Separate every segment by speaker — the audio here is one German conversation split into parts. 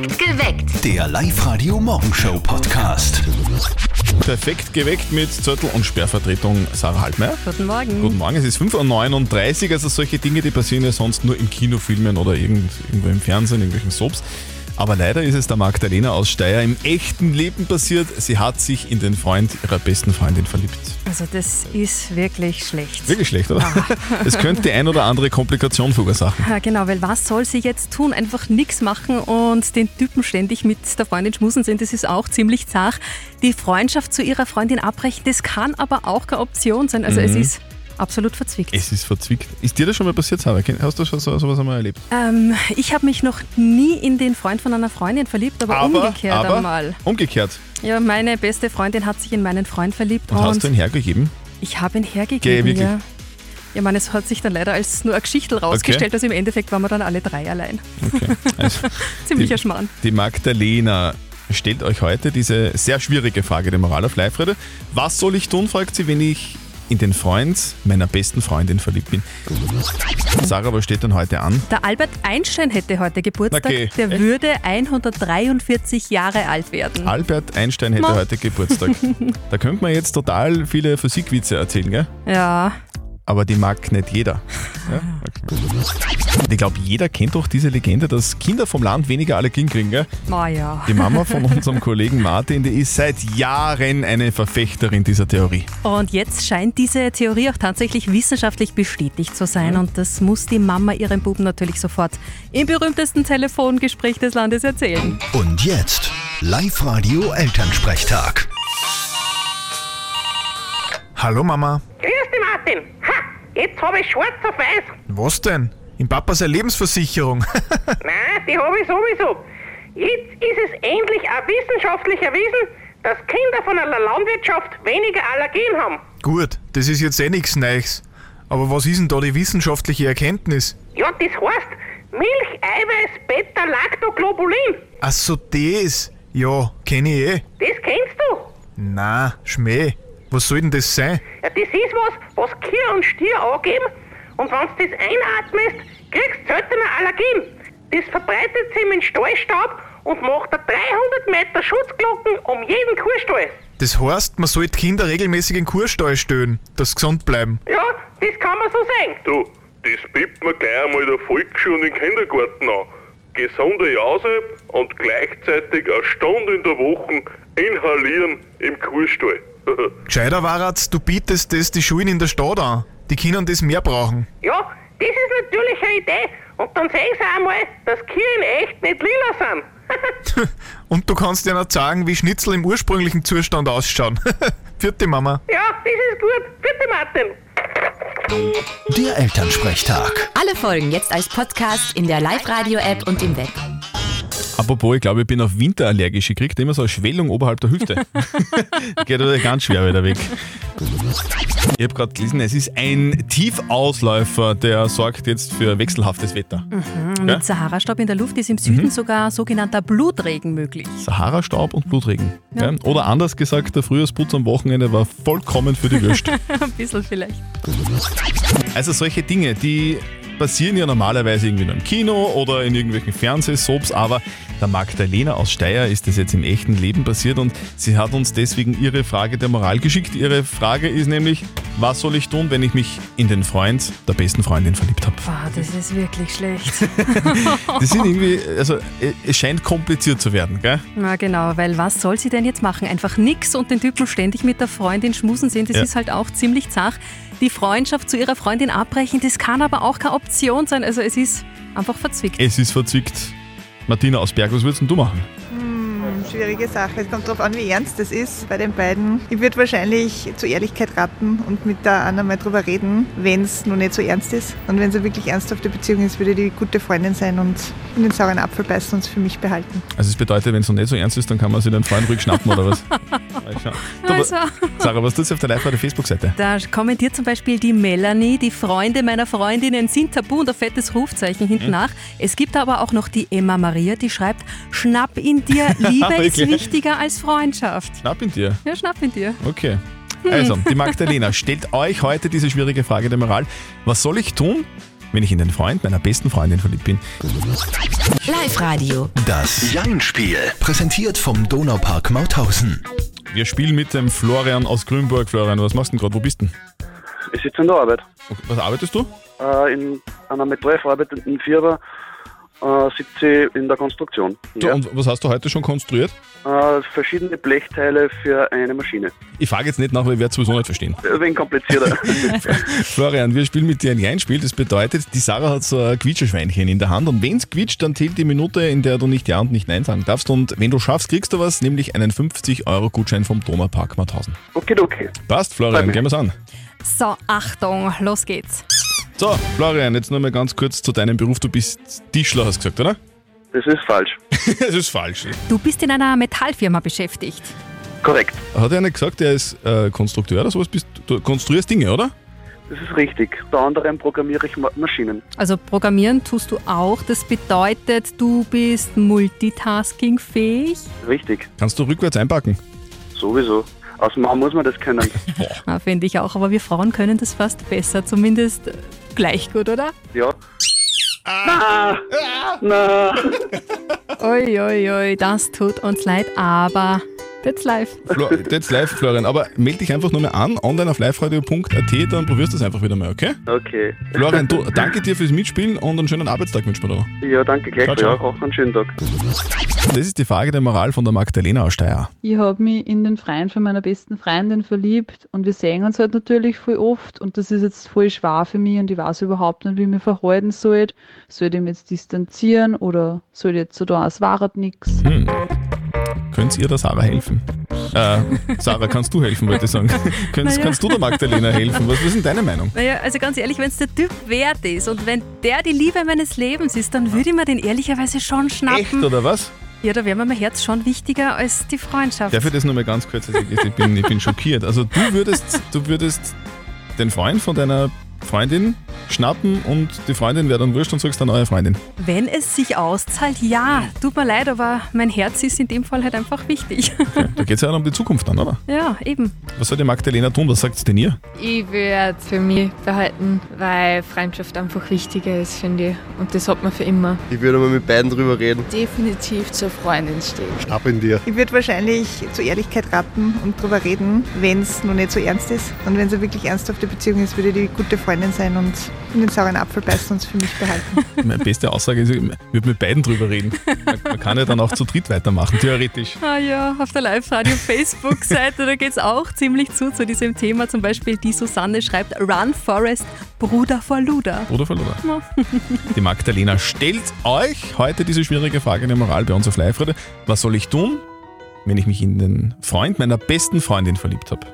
Speaker 1: Perfekt geweckt.
Speaker 2: Der Live-Radio-Morgenshow-Podcast.
Speaker 3: Perfekt geweckt mit Zettel- und Sperrvertretung Sarah Haltmeier.
Speaker 4: Guten Morgen.
Speaker 3: Guten Morgen, es ist 5.39 Uhr, also solche Dinge, die passieren ja sonst nur in Kinofilmen oder irgend, irgendwo im Fernsehen, in irgendwelchen Soaps. Aber leider ist es der Magdalena aus Steyr im echten Leben passiert. Sie hat sich in den Freund ihrer besten Freundin verliebt.
Speaker 4: Also das ist wirklich schlecht.
Speaker 3: Wirklich schlecht, oder? Es könnte die ein oder andere Komplikation verursachen.
Speaker 4: Ja, genau, weil was soll sie jetzt tun? Einfach nichts machen und den Typen ständig mit der Freundin schmusen sind, das ist auch ziemlich zart. Die Freundschaft zu ihrer Freundin abbrechen, das kann aber auch keine Option sein. Also es ist absolut verzwickt.
Speaker 3: Es ist verzwickt. Ist dir das schon mal passiert, Sarah? Hast du schon so, sowas einmal erlebt?
Speaker 4: Ähm, ich habe mich noch nie in den Freund von einer Freundin verliebt, aber, umgekehrt
Speaker 3: aber
Speaker 4: einmal.
Speaker 3: Umgekehrt.
Speaker 4: Ja, meine beste Freundin hat sich in meinen Freund verliebt
Speaker 3: Und hast du ihn hergegeben?
Speaker 4: ich habe ihn hergegeben.
Speaker 3: wirklich?
Speaker 4: ja. Ja, man, es hat sich dann leider als nur eine Geschichte rausgestellt, also im Endeffekt waren wir dann alle drei allein.
Speaker 3: Okay. Also,
Speaker 4: Ziemlicher
Speaker 3: Die-
Speaker 4: Schmarrn.
Speaker 3: Die Magdalena stellt euch heute diese sehr schwierige Frage der Moral auf live -Rede. Was soll ich tun, fragt sie, wenn ich in den Freund meiner besten Freundin verliebt bin. Sarah, was steht denn heute an?
Speaker 4: Der Albert Einstein hätte heute Geburtstag.
Speaker 3: Okay.
Speaker 4: Der
Speaker 3: Echt?
Speaker 4: würde 143 Jahre alt werden.
Speaker 3: Albert Einstein hätte
Speaker 4: Ma.
Speaker 3: heute Geburtstag. Da könnte man jetzt total viele Physikwitze erzählen, gell?
Speaker 4: Ja,
Speaker 3: aber die mag nicht jeder. Ja? Okay. Ich glaube, jeder kennt doch diese Legende, dass Kinder vom Land weniger Allergien kriegen. Gell?
Speaker 4: na ja.
Speaker 3: Die Mama von unserem Kollegen Martin, die ist seit Jahren eine Verfechterin dieser Theorie.
Speaker 4: Und jetzt scheint diese Theorie auch tatsächlich wissenschaftlich bestätigt zu sein. Und das muss die Mama ihrem Buben natürlich sofort im berühmtesten Telefongespräch des Landes erzählen.
Speaker 2: Und jetzt Live-Radio Elternsprechtag.
Speaker 5: Hallo Mama.
Speaker 6: Grüß dich, Martin. Jetzt habe ich schwarz auf weiß.
Speaker 5: Was denn? In Papas Lebensversicherung.
Speaker 6: Nein, die habe ich sowieso. Jetzt ist es endlich auch wissenschaftlich erwiesen, dass Kinder von einer Landwirtschaft weniger Allergien haben.
Speaker 5: Gut, das ist jetzt eh nichts Neues. Aber was ist denn da die wissenschaftliche Erkenntnis?
Speaker 6: Ja, das heißt Milch, Eiweiß, Beta-Lactoglobulin.
Speaker 5: Ach so, das. Ja, kenne ich eh.
Speaker 6: Das kennst du.
Speaker 5: Na, Schmäh. Was soll denn das sein?
Speaker 6: Ja, das ist was, was Kühe und Stier angeben. Und wenn du das einatmest, kriegst du seltener Allergien. Das verbreitet sich im Stallstaub und macht eine 300 Meter Schutzglocken um jeden Kuhstall.
Speaker 5: Das heißt, man sollte Kinder regelmäßig in den Kurstall stellen, dass sie gesund bleiben.
Speaker 6: Ja, das kann man so sagen.
Speaker 7: Du, das bietet man gleich einmal der Volksschule und im Kindergarten an. Gesunde Jause und gleichzeitig eine Stunde in der Woche inhalieren im Kurstall.
Speaker 5: Gescheiter Warat, du bietest das die Schulen in der Stadt an. Die Kinder das mehr brauchen.
Speaker 6: Ja, das ist natürlich eine Idee. Und dann sehen sie einmal, dass Kühe echt nicht lila sind.
Speaker 5: Und du kannst dir noch sagen, wie Schnitzel im ursprünglichen Zustand ausschauen. Vierte Mama.
Speaker 6: ja, das ist gut. Bitte, Martin.
Speaker 2: Der Elternsprechtag.
Speaker 1: Alle Folgen jetzt als Podcast in der Live-Radio-App und im Web.
Speaker 3: Apropos, ich glaube, ich bin auf Winterallergisch. Ich kriege immer so eine Schwellung oberhalb der Hüfte. Geht aber ganz schwer wieder weg. Ich habe gerade gelesen, es ist ein Tiefausläufer, der sorgt jetzt für wechselhaftes Wetter.
Speaker 4: Mit Sahara-Staub in der Luft ist im Süden sogar sogenannter Blutregen möglich.
Speaker 3: Sahara-Staub und Blutregen. Ja. Oder anders gesagt, der Frühjahrsputz am Wochenende war vollkommen für die Würst.
Speaker 4: Ein bisschen vielleicht.
Speaker 3: Also solche Dinge, die passieren ja normalerweise irgendwie nur im Kino oder in irgendwelchen Fernsehsoaps, aber der Magdalena aus Steyr ist das jetzt im echten Leben passiert und sie hat uns deswegen ihre Frage der Moral geschickt. Ihre Frage ist nämlich, was soll ich tun, wenn ich mich in den Freund der besten Freundin verliebt habe?
Speaker 4: Boah, das ist wirklich schlecht.
Speaker 3: Das sind irgendwie, also es scheint kompliziert zu werden, gell?
Speaker 4: Na genau, weil was soll sie denn jetzt machen? Einfach nix und den Typen ständig mit der Freundin schmusen sehen, das
Speaker 3: Ja.
Speaker 4: ist halt auch ziemlich zart. Die Freundschaft zu ihrer Freundin abbrechen, das kann aber auch keine Option sein. Also es ist einfach verzwickt.
Speaker 3: Es ist verzwickt. Martina aus Berg, was würdest denn du machen?
Speaker 8: Schwierige Sache. Es kommt darauf an, wie ernst es ist bei den beiden. Ich würde wahrscheinlich zur Ehrlichkeit raten und mit der Anna mal drüber reden, wenn es noch nicht so ernst ist. Und wenn es eine wirklich ernsthafte Beziehung ist, würde die gute Freundin sein und in den sauren Apfel beißen und es für mich behalten.
Speaker 3: Also es bedeutet, wenn es noch nicht so ernst ist, dann kann man sich den Freund ruhig schnappen oder was? Du,
Speaker 4: Also.
Speaker 3: Sarah, was tut sie auf der live der Facebook-Seite?
Speaker 4: Da kommentiert zum Beispiel die Melanie, die Freunde meiner Freundinnen sind tabu und ein fettes Rufzeichen hinten
Speaker 3: Hm.
Speaker 4: nach. Es gibt aber auch noch die Emma Maria, die schreibt, schnapp in dir, Liebe ist wichtiger als Freundschaft.
Speaker 3: Schnapp ihn dir.
Speaker 4: Ja, schnapp in dir.
Speaker 3: Okay. Also, die Magdalena stellt euch heute diese schwierige Frage der Moral. Was soll ich tun, wenn ich in den Freund meiner besten Freundin verliebt bin.
Speaker 1: Live-Radio.
Speaker 2: Das Jein-Spiel. Präsentiert vom Donaupark Mauthausen.
Speaker 3: Wir spielen mit dem Florian aus Grünburg. Florian, was machst du denn gerade? Wo bist du denn?
Speaker 9: Ich sitze in der Arbeit.
Speaker 3: Okay, Was arbeitest du?
Speaker 9: Äh, in einer metallverarbeitenden Firma äh, sitze ich in der Konstruktion.
Speaker 3: Du,
Speaker 9: Ja.
Speaker 3: Und was hast du heute schon konstruiert?
Speaker 9: Äh, verschiedene Blechteile für eine Maschine.
Speaker 3: Ich frage jetzt nicht nach, weil ich werde sowieso nicht verstehen.
Speaker 9: Ein wenig komplizierter.
Speaker 3: Florian, wir spielen mit dir ein Jein-Spiel. Das bedeutet, die Sarah hat so ein Quietscheschweinchen in der Hand und wenn es quietscht, dann zählt die Minute, in der du nicht Ja und nicht Nein sagen darfst. Und wenn du schaffst, kriegst du was, nämlich einen 50-Euro-Gutschein vom Donaupark Mauthausen.
Speaker 9: okay, okay.
Speaker 3: Passt, Florian, gehen wir's an.
Speaker 4: So, Achtung, los geht's.
Speaker 3: So, Florian, jetzt nur mal ganz kurz zu deinem Beruf. Du bist Tischler, hast du gesagt, oder?
Speaker 9: Das ist falsch.
Speaker 3: das ist falsch.
Speaker 4: Du bist in einer Metallfirma beschäftigt.
Speaker 9: Korrekt.
Speaker 3: Hat er nicht gesagt, er ist äh, Konstrukteur oder sowas? Bist, du konstruierst Dinge, oder?
Speaker 9: Das ist richtig. Unter anderem programmiere ich Ma Maschinen.
Speaker 4: Also programmieren tust du auch. Das bedeutet, du bist multitaskingfähig.
Speaker 9: Richtig.
Speaker 3: Kannst du rückwärts einpacken?
Speaker 9: Sowieso. Als Mann muss man das können.
Speaker 4: Finde ich auch. Aber wir Frauen können das fast besser. Zumindest gleich gut, oder?
Speaker 9: Ja. Na, na.
Speaker 4: Ui, ui, ui, das tut uns leid, aber that's live.
Speaker 3: Flo, that's live, Florian. Aber melde dich einfach nur mal an, online auf liveradio.at, dann probierst du es einfach wieder mal, okay?
Speaker 9: Okay.
Speaker 3: Florian, du, danke dir fürs Mitspielen und einen schönen Arbeitstag wünschen wir dir.
Speaker 9: Ja, danke gleich.
Speaker 3: Ciao, ciao.
Speaker 9: Ja, auch einen schönen Tag.
Speaker 3: Das ist die Frage der Moral von der Magdalena aus Steyr.
Speaker 10: Ich habe mich in den Freund von meiner besten Freundin verliebt und wir sehen uns halt natürlich voll oft und das ist jetzt voll schwer für mich und ich weiß überhaupt nicht, wie ich mich verhalten soll. Soll ich mich jetzt distanzieren oder soll ich jetzt so da, es war halt nix?
Speaker 3: Hm. Könnt ihr der Sarah helfen? Äh, Sarah, kannst du helfen, wollte ich sagen. Kannst,
Speaker 4: Naja.
Speaker 3: kannst du der Magdalena helfen? Was, was ist denn deine Meinung?
Speaker 4: Naja, also ganz ehrlich, wenn es der Typ wert ist und wenn der die Liebe meines Lebens ist, dann würde ich mir den ehrlicherweise schon
Speaker 3: Echt
Speaker 4: schnappen.
Speaker 3: oder was?
Speaker 4: Ja, da wäre mir mein Herz schon wichtiger als die Freundschaft.
Speaker 3: Darf ich das nur mal ganz kurz? Ich, ich, bin, ich bin schockiert. Also du würdest, du würdest den Freund von deiner Freundin schnappen und die Freundin wäre dann wurscht und sagst dann eure Freundin.
Speaker 4: Wenn es sich auszahlt, ja. Tut mir leid, aber mein Herz ist in dem Fall halt einfach wichtig.
Speaker 3: Da geht es ja um die Zukunft dann, oder?
Speaker 4: ja, eben.
Speaker 3: Was soll die Magdalena tun? Was sagt denn ihr?
Speaker 11: Ich würde es für mich behalten, weil Freundschaft einfach wichtiger ist, finde ich. Und das hat man für immer.
Speaker 12: Ich würde mal mit beiden drüber reden.
Speaker 11: Definitiv zur Freundin stehen.
Speaker 12: Ab in dir.
Speaker 8: Ich würde wahrscheinlich zur Ehrlichkeit raten und drüber reden, wenn es noch nicht so ernst ist. Und wenn es eine wirklich ernsthafte Beziehung ist, würde die gute Freundin sein und in den sauren Apfel beißen und es für mich behalten.
Speaker 3: Meine beste Aussage ist, ich würde mit beiden drüber reden. Man, man kann ja dann auch zu dritt weitermachen, theoretisch.
Speaker 4: Ah ja, auf der Live-Radio-Facebook-Seite, da geht es auch ziemlich zu, zu diesem Thema. Zum Beispiel die Susanne schreibt, Run Forest, Bruder vor Luder.
Speaker 3: Oder verloren. Die Magdalena stellt euch heute diese schwierige Frage der Moral bei uns auf live -Radio. Was soll ich tun, wenn ich mich in den Freund meiner besten Freundin verliebt habe?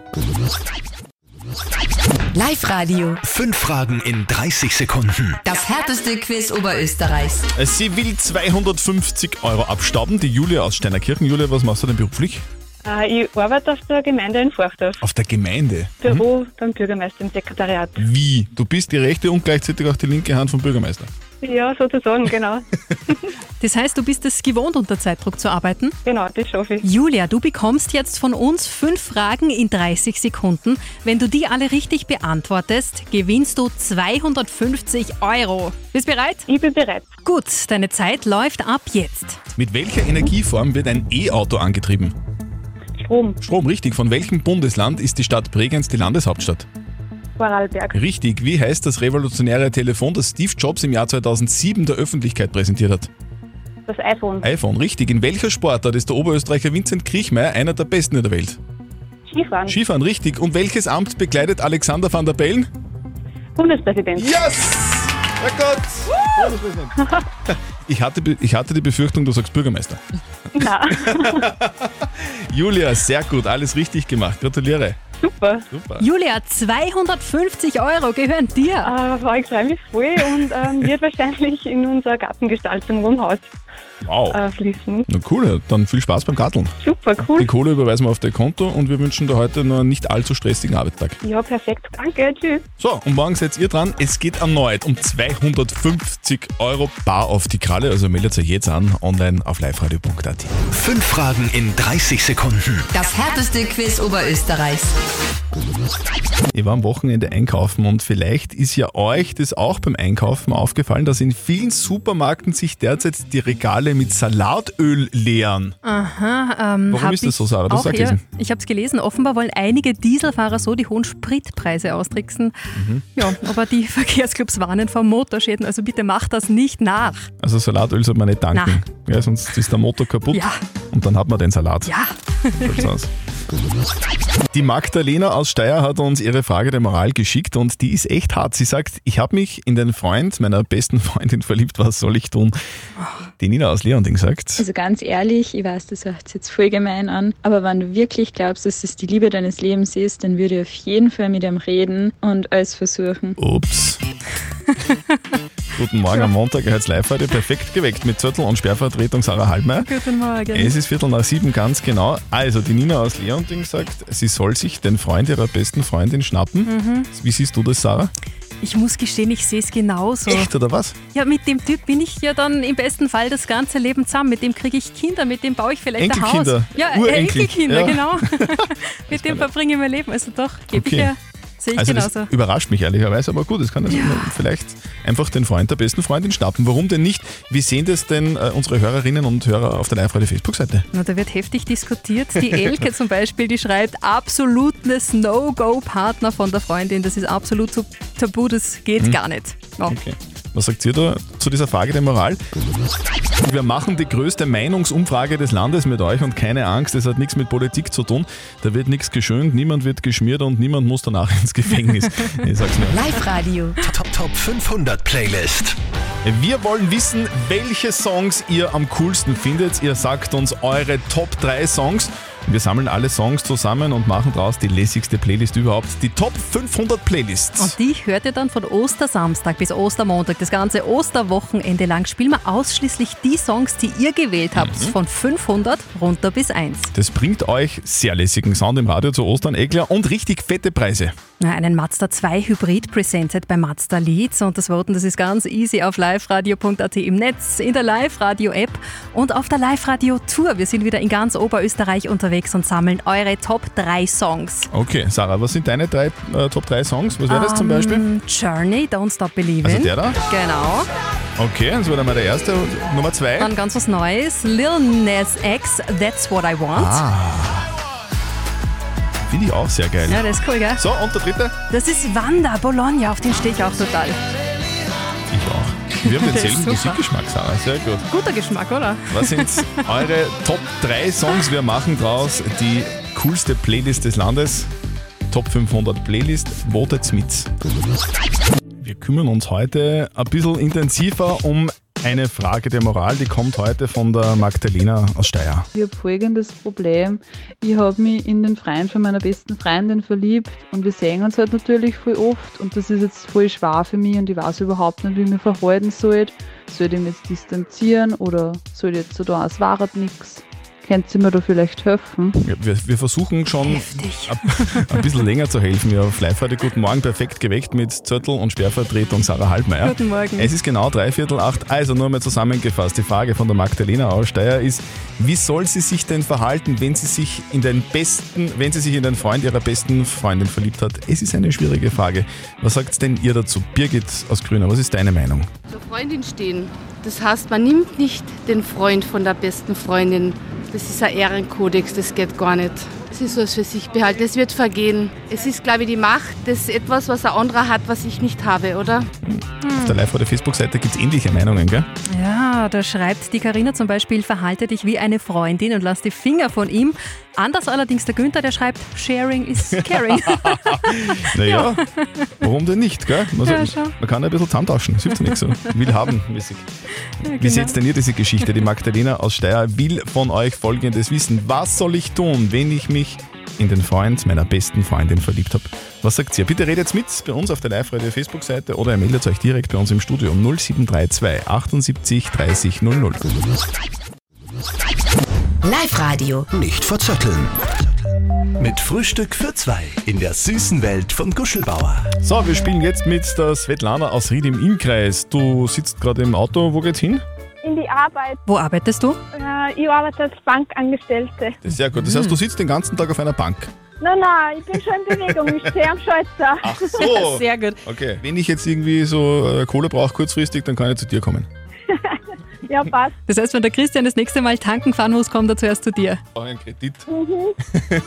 Speaker 1: Live-Radio.
Speaker 2: Fünf Fragen in 30 Sekunden.
Speaker 1: Das härteste Quiz Oberösterreichs.
Speaker 3: Sie will 250 Euro abstauben. Die Julia aus Steinerkirchen. Julia, was machst du denn beruflich?
Speaker 13: Äh, Ich arbeite auf der Gemeinde in Forchdorf.
Speaker 3: Auf der Gemeinde.
Speaker 13: Büro beim Bürgermeister im Sekretariat.
Speaker 3: Wie? Du bist die rechte und gleichzeitig auch die linke Hand vom Bürgermeister.
Speaker 13: Ja, sozusagen, genau.
Speaker 4: Das heißt, du bist es gewohnt, unter Zeitdruck zu arbeiten?
Speaker 13: Genau, das schaffe ich.
Speaker 4: Julia, du bekommst jetzt von uns fünf Fragen in 30 Sekunden. Wenn du die alle richtig beantwortest, gewinnst du 250 Euro. Bist bereit?
Speaker 13: Ich bin bereit.
Speaker 4: Gut, deine Zeit läuft ab jetzt.
Speaker 3: Mit welcher Energieform wird ein E-Auto angetrieben?
Speaker 13: Strom,
Speaker 3: Strom, richtig. Von welchem Bundesland ist die Stadt Bregenz die Landeshauptstadt?
Speaker 13: Vorarlberg,
Speaker 3: Richtig. Wie heißt das revolutionäre Telefon, das Steve Jobs im Jahr 2007 der Öffentlichkeit präsentiert hat?
Speaker 13: das iPhone,
Speaker 3: iPhone, richtig. In welcher Sportart ist der Oberösterreicher Vincent Kriechmeier einer der besten in der Welt?
Speaker 13: Skifahren,
Speaker 3: Skifahren, richtig. Und welches Amt bekleidet Alexander van der Bellen?
Speaker 13: Bundespräsident.
Speaker 3: Yes! Herrgott! Ich hatte, ich hatte die Befürchtung, du sagst Bürgermeister.
Speaker 13: Na,
Speaker 3: Julia, sehr gut, alles richtig gemacht. Gratuliere.
Speaker 13: Super.
Speaker 3: Super.
Speaker 4: Julia, 250 Euro gehören dir.
Speaker 13: Äh, war ich freue mich voll und ähm, wird wahrscheinlich in unserer Gartengestaltung vom Haus.
Speaker 3: Wow.
Speaker 13: äh, fließen.
Speaker 3: Na cool, dann viel Spaß beim Karteln.
Speaker 13: Super,
Speaker 3: Die
Speaker 13: cool.
Speaker 3: Kohle überweisen wir auf dein Konto und wir wünschen dir heute noch einen nicht allzu stressigen Arbeitstag.
Speaker 13: Ja, perfekt. Danke, tschüss.
Speaker 3: So, und morgen seid ihr dran. Es geht erneut um 250 Euro bar auf die Kralle. Also meldet euch jetzt an, online auf liveradio.at.
Speaker 2: Fünf Fragen in 30 Sekunden.
Speaker 1: Das härteste Quiz Oberösterreichs.
Speaker 3: Ich war am Wochenende einkaufen und vielleicht ist ja euch das auch beim Einkaufen aufgefallen, dass in vielen Supermärkten sich derzeit die Regale mit Salatöl leeren.
Speaker 4: Aha, ähm,
Speaker 3: Warum ist das so, Sarah? Du hast auch,
Speaker 4: ja,
Speaker 3: gelesen.
Speaker 4: Ich habe es gelesen. Offenbar wollen einige Dieselfahrer so die hohen Spritpreise austricksen.
Speaker 3: Mhm.
Speaker 4: Ja, aber die Verkehrsclubs warnen vor Motorschäden. Also bitte macht das nicht nach.
Speaker 3: Also Salatöl sollte man nicht tanken, ja, sonst ist der Motor kaputt
Speaker 4: Ja.
Speaker 3: und dann hat man den Salat.
Speaker 4: Ja.
Speaker 3: Schaut's aus. Die Magdalena aus Steyr hat uns ihre Frage der Moral geschickt und die ist echt hart. Sie sagt, ich habe mich in den Freund meiner besten Freundin verliebt, was soll ich tun? Die Nina aus Leonding sagt,
Speaker 14: Also ganz ehrlich, ich weiß, das hört jetzt voll gemein an, aber wenn du wirklich glaubst, dass es die Liebe deines Lebens ist, dann würde ich auf jeden Fall mit ihm reden und alles versuchen.
Speaker 3: ups. Guten Morgen am Montag, ihr hört live heute perfekt geweckt mit Zettel und Sperrvertretung Sarah Halbmeier.
Speaker 4: Guten Morgen.
Speaker 3: Es ist Viertel nach sieben, ganz genau. Also, die Nina aus Leonding sagt, sie soll sich den Freund ihrer besten Freundin schnappen.
Speaker 4: Mhm.
Speaker 3: Wie siehst du das, Sarah?
Speaker 4: Ich muss gestehen, ich sehe es genauso.
Speaker 3: Echt oder was?
Speaker 4: Ja, mit dem Typ bin ich ja dann im besten Fall das ganze Leben zusammen. Mit dem kriege ich Kinder, mit dem baue ich vielleicht ein Haus. Ja,
Speaker 3: Urenkel,
Speaker 4: Enkelkinder,
Speaker 3: ja.
Speaker 4: genau. mit dem verbringe ich mein Leben. Also doch, gebe ich
Speaker 3: Okay.
Speaker 4: ja, sehe ich
Speaker 3: also
Speaker 4: genauso.
Speaker 3: das überrascht mich ehrlicherweise, aber gut, es kann also vielleicht einfach den Freund der besten Freundin schnappen. Warum denn nicht? Wie sehen das denn äh, unsere Hörerinnen und Hörer auf der Live-Radio Facebook-Seite?
Speaker 4: Na, da wird heftig diskutiert. Die Elke zum Beispiel, die schreibt, absolutes No-Go-Partner von der Freundin. Das ist absolut so tabu, das geht
Speaker 3: Mhm.
Speaker 4: gar nicht. Ja.
Speaker 3: Okay. Was sagt ihr da zu dieser Frage der Moral? Wir machen die größte Meinungsumfrage des Landes mit euch und keine Angst, es hat nichts mit Politik zu tun. Da wird nichts geschönt, niemand wird geschmiert und niemand muss danach ins Gefängnis. Ich sag's mir.
Speaker 1: Live-Radio.
Speaker 2: Top, Top 500 Playlist.
Speaker 3: Wir wollen wissen, welche Songs ihr am coolsten findet. Ihr sagt uns eure Top 3 Songs. Wir sammeln alle Songs zusammen und machen daraus die lässigste Playlist überhaupt. Die Top 500 Playlists.
Speaker 4: Und die hört ihr dann von Ostersamstag bis Ostermontag. Das ganze Osterwochenende lang spielen wir ausschließlich die Songs, die ihr gewählt habt.
Speaker 3: Mhm.
Speaker 4: Von 500 runter bis 1.
Speaker 3: Das bringt euch sehr lässigen Sound im Radio zu Ostern, Egler und richtig fette Preise.
Speaker 4: Ja, einen Mazda 2 Hybrid presented bei Mazda Leads und das Voten, das ist ganz easy auf liveradio.at im Netz, in der Live-Radio-App und auf der Live-Radio-Tour. Wir sind wieder in ganz Oberösterreich unterwegs und sammeln eure Top 3 Songs.
Speaker 3: Okay, Sarah, was sind deine drei, äh, Top 3 Songs? Was wäre das zum
Speaker 4: Ähm,
Speaker 3: Beispiel?
Speaker 4: Journey, Don't Stop Believing.
Speaker 3: Also der da?
Speaker 4: Genau.
Speaker 3: Okay, das war dann mal der erste. Nummer 2.
Speaker 4: Dann ganz was Neues. Lil Nas X, That's What I Want.
Speaker 3: Ah. Finde ich auch sehr geil.
Speaker 4: Ja, das ist cool, gell?
Speaker 3: So, und der dritte?
Speaker 4: Das ist Wanda Bologna, auf den stehe ich auch total.
Speaker 3: Ich auch. Wir haben denselben. Musikgeschmack, Sarah. Sehr gut.
Speaker 4: Guter Geschmack, oder?
Speaker 3: Was sind eure Top 3 Songs? Wir machen draus die coolste Playlist des Landes. Top 500 Playlist. Votet mit. Wir kümmern uns heute ein bisschen intensiver um eine Frage der Moral. Die kommt heute von der Magdalena aus Steyr.
Speaker 10: Ich habe folgendes Problem. Ich habe mich in den Freund von meiner besten Freundin verliebt und wir sehen uns halt natürlich voll oft und das ist jetzt voll schwer für mich und ich weiß überhaupt nicht, wie ich mich verhalten soll. Soll ich mich jetzt distanzieren oder soll ich jetzt so da, es war nichts? Könnt ihr mir da vielleicht helfen?
Speaker 3: Ja, wir, wir versuchen schon ein, ein bisschen länger zu helfen. Ja, heute Guten Morgen, perfekt geweckt mit Zörtel und Sperrvertretung Sarah Halbmeier.
Speaker 4: Guten Morgen.
Speaker 3: Es ist genau dreiviertel acht. Also nur mal zusammengefasst. Die Frage von der Magdalena aus Steyr ist, wie soll sie sich denn verhalten, wenn sie sich in den besten, wenn sie sich in den Freund ihrer besten Freundin verliebt hat? Es ist eine schwierige Frage. Was sagt denn ihr dazu? Birgit aus Grüner, was ist deine Meinung?
Speaker 15: Zur Freundin stehen. Das heißt, man nimmt nicht den Freund von der besten Freundin. Das ist ein Ehrenkodex, das geht gar nicht. Sie soll es für sich behalten, es wird vergehen. Es ist, glaube ich, die Macht, das ist etwas, was ein anderer hat, was ich nicht habe, oder?
Speaker 3: Auf der live der Facebook-Seite gibt es ähnliche Meinungen, gell?
Speaker 4: Ja, da schreibt die Karina zum Beispiel, verhalte dich wie eine Freundin und lass die Finger von ihm. Anders allerdings der Günther, der schreibt, sharing is caring.
Speaker 3: Naja, warum denn nicht, gell? Also,
Speaker 4: Ja,
Speaker 3: man kann ein bisschen zusammentauschen, das hilft ja nichts so. Will haben mäßig.
Speaker 4: Ja,
Speaker 3: Wie
Speaker 4: genau.
Speaker 3: seht denn ihr diese Geschichte? Die Magdalena aus Steyr will von euch folgendes wissen. Was soll ich tun, wenn ich mich in den Freund meiner besten Freundin verliebt habe. Was sagt ihr? Bitte redet mit bei uns auf der Live-Radio Facebook-Seite oder ihr meldet euch direkt bei uns im Studio um 0732 78 30 00.
Speaker 1: Live-Radio.
Speaker 2: Nicht verzetteln. Mit Frühstück für zwei in der süßen Welt von Guschelbauer.
Speaker 3: So, wir spielen jetzt mit der Svetlana aus Ried im Innkreis. Du sitzt gerade im Auto, wo geht's hin?
Speaker 13: In die Arbeit.
Speaker 4: Wo arbeitest du?
Speaker 13: Äh, ich arbeite als Bankangestellte.
Speaker 3: Das ist sehr gut. Das heißt, du sitzt den ganzen Tag auf einer Bank.
Speaker 13: Nein, nein, ich bin schon in Bewegung. Ich stehe am Schalter.
Speaker 3: Ach so.
Speaker 4: Sehr gut.
Speaker 3: Okay. Wenn ich jetzt irgendwie so äh, Kohle brauche kurzfristig, dann kann ich zu dir kommen.
Speaker 13: Ja, passt.
Speaker 4: Das heißt, wenn der Christian das nächste Mal tanken fahren muss, kommt er zuerst zu dir.
Speaker 3: Ich brauche einen Kredit.
Speaker 13: Mhm.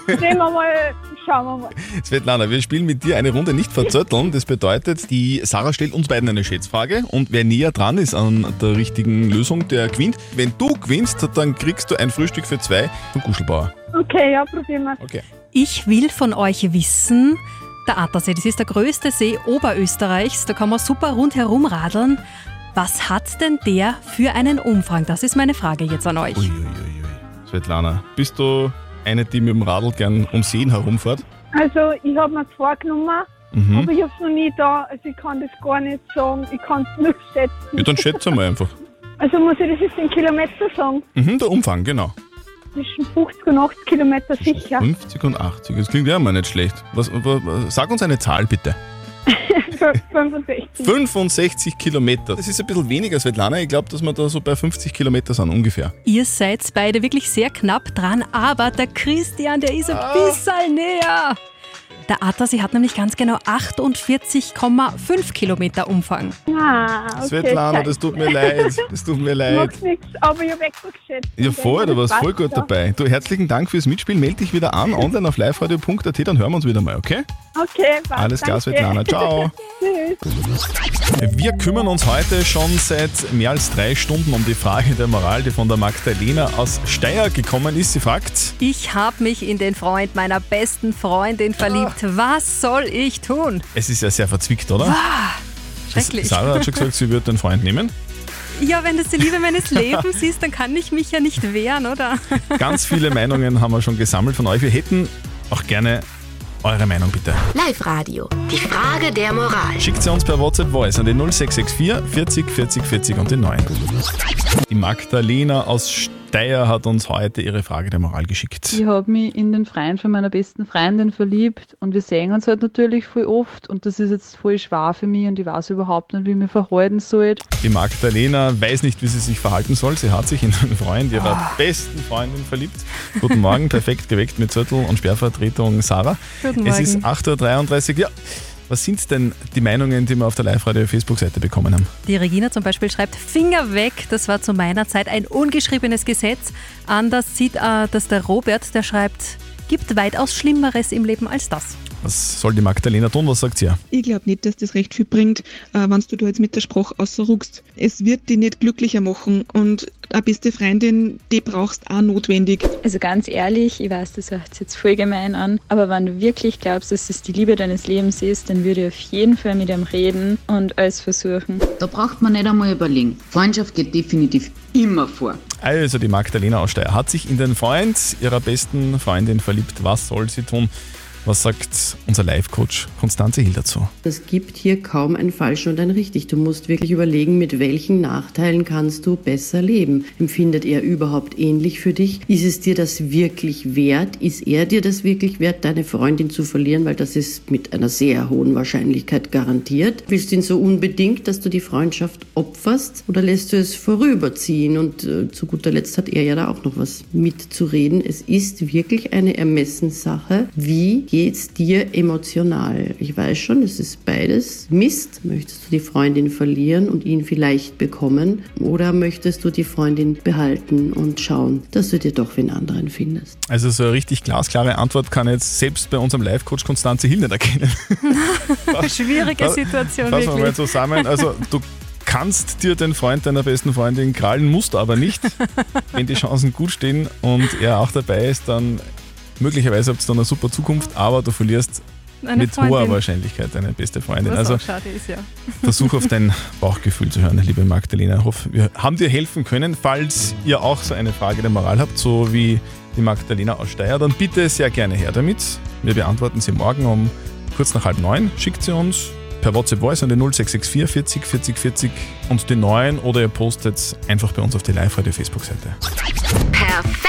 Speaker 13: Sehen wir mal, schauen wir mal.
Speaker 3: Svetlana, wir spielen mit dir eine Runde nicht verzötteln. Das bedeutet, die Sarah stellt uns beiden eine Schätzfrage und wer näher dran ist an der richtigen Lösung, der gewinnt. Wenn du gewinnst, dann kriegst du ein Frühstück für zwei von Kuschelbauer.
Speaker 13: Okay, ja, probieren wir.
Speaker 3: Okay.
Speaker 4: Ich will von euch wissen, der Attersee, das ist der größte See Oberösterreichs, da kann man super rundherum radeln. Was hat denn der für einen Umfang? Das ist meine Frage jetzt an euch.
Speaker 3: Svetlana, bist du eine, die mit dem Radl gern um Seen herumfährt?
Speaker 13: Also, ich habe mir vorgenommen,
Speaker 3: Mhm.
Speaker 13: aber ich habe es noch nie da. Also, ich kann das gar nicht sagen. Ich kann es nur schätzen.
Speaker 3: Ja, dann schätze mal einfach.
Speaker 13: Also, muss ich das jetzt in Kilometer sagen?
Speaker 3: Mhm, der Umfang, genau.
Speaker 13: Zwischen 50 und 80 Kilometer sicher.
Speaker 3: 50 und 80. Das klingt ja mal nicht schlecht. Was, wa- wa- sag uns eine Zahl bitte.
Speaker 13: 65.
Speaker 3: 65 Kilometer. Das ist ein bisschen weniger, Svetlana. Ich glaube, dass wir da so bei 50 Kilometer sind ungefähr.
Speaker 4: Ihr seid beide wirklich sehr knapp dran, aber der Christian, der ist ein bisschen näher. Der Attersee hat nämlich ganz genau 48,5 Kilometer Umfang.
Speaker 13: Ah, okay.
Speaker 3: Svetlana, das tut mir leid. Das tut mir leid.
Speaker 13: Macht nichts, aber ich habe extra geschätzt.
Speaker 3: Ja, voll, da warst voll gut dabei. Du, herzlichen Dank fürs Mitspielen. Meld dich wieder an, online auf liveradio.at, dann hören wir uns wieder mal, okay?
Speaker 13: Okay, passt.
Speaker 3: Alles klar. Svetlana. Ciao.
Speaker 13: Tschüss.
Speaker 3: Wir kümmern uns heute schon seit mehr als drei Stunden um die Frage der Moral, die von der Magdalena aus Steyr gekommen ist. Sie fragt,
Speaker 4: Ich habe mich in den Freund meiner besten Freundin verliebt. Was soll ich tun?
Speaker 3: es ist ja sehr verzwickt, oder?
Speaker 4: Ah, schrecklich.
Speaker 3: Sarah hat schon gesagt, sie wird den Freund nehmen.
Speaker 4: Ja, wenn das die Liebe meines Lebens ist, dann kann ich mich ja nicht wehren, oder?
Speaker 3: Ganz viele Meinungen haben wir schon gesammelt von euch. Wir hätten auch gerne eure Meinung, bitte.
Speaker 1: Live-Radio. Die Frage der Moral.
Speaker 3: Schickt sie uns per WhatsApp Voice an den 0664 40 40 40 und den 9. Die Magdalena aus Steyr hat uns heute ihre Frage der Moral geschickt.
Speaker 10: Ich habe mich in den Freund von meiner besten Freundin verliebt und wir sehen uns halt natürlich voll oft und das ist jetzt voll schwer für mich und ich weiß überhaupt nicht, wie ich mich verhalten soll.
Speaker 3: Die Magdalena weiß nicht, wie sie sich verhalten soll. Sie hat sich in den Freund ihrer besten Freundin verliebt. Guten Morgen, perfekt geweckt mit Zettel und Sperrvertretung Sarah.
Speaker 4: Guten
Speaker 3: Es
Speaker 4: Morgen.
Speaker 3: ist 8.33 Uhr. Ja, was sind denn die Meinungen, die wir auf der Live-Radio-Facebook-Seite bekommen haben?
Speaker 4: Die Regina zum Beispiel schreibt, Finger weg, das war zu meiner Zeit ein ungeschriebenes Gesetz. Anders sieht äh, das der Robert, der schreibt, gibt weitaus Schlimmeres im Leben als das.
Speaker 3: Was soll die Magdalena tun? Was sagt sie?
Speaker 16: Ich glaube nicht, dass das recht viel bringt, äh, wenn du da jetzt mit der Sprache ausruckst. Es wird dich nicht glücklicher machen und eine beste Freundin, die brauchst auch notwendig.
Speaker 14: Also ganz ehrlich, ich weiß, das hört sich jetzt voll gemein an, aber wenn du wirklich glaubst, dass es die Liebe deines Lebens ist, dann würde ich auf jeden Fall mit ihm reden und alles versuchen.
Speaker 17: Da braucht man nicht einmal überlegen. Freundschaft geht definitiv immer vor.
Speaker 3: Also die Magdalena aus Steyr hat sich in den Freund ihrer besten Freundin verliebt. Was soll sie tun? Was sagt unser Live-Coach Konstanze Hill dazu?
Speaker 18: Es gibt hier kaum ein falsch und ein richtig. Du musst wirklich überlegen, mit welchen Nachteilen kannst du besser leben. Empfindet er überhaupt ähnlich für dich? Ist es dir das wirklich wert? Ist er dir das wirklich wert, deine Freundin zu verlieren? Weil das ist mit einer sehr hohen Wahrscheinlichkeit garantiert. Willst du ihn so unbedingt, dass du die Freundschaft opferst? Oder lässt du es vorüberziehen? Und äh, zu guter Letzt hat er ja da auch noch was mitzureden. Es ist wirklich eine Ermessenssache. Wie geht's dir emotional? Ich weiß schon, es ist beides Mist. Möchtest du die Freundin verlieren und ihn vielleicht bekommen? Oder möchtest du die Freundin behalten und schauen, dass du dir doch wen anderen findest?
Speaker 3: Also so eine richtig glasklare Antwort kann jetzt selbst bei unserem Live-Coach Konstanze Hill nicht erkennen.
Speaker 4: Schwierige Situation,
Speaker 3: Fassen wir mal zusammen. Also du kannst dir den Freund deiner besten Freundin krallen, musst aber nicht. Wenn die Chancen gut stehen und er auch dabei ist, dann möglicherweise habt ihr dann eine super Zukunft, aber du verlierst
Speaker 4: Eine
Speaker 3: mit hoher
Speaker 4: Freundin.
Speaker 3: Wahrscheinlichkeit deine beste Freundin.
Speaker 4: Was
Speaker 3: Also
Speaker 4: auch schade ist, ja.
Speaker 3: Versuch auf dein Bauchgefühl zu hören, liebe Magdalena. Ich hoffe, wir haben dir helfen können. Falls ihr auch so eine Frage der Moral habt, so wie die Magdalena aus Steyr, dann bitte sehr gerne her damit. Wir beantworten sie morgen um kurz nach halb neun. Schickt sie uns per WhatsApp Voice an den 0664 40 40 40 und die neuen oder ihr postet einfach bei uns auf die Live-Radio Facebook-Seite.
Speaker 1: Perfekt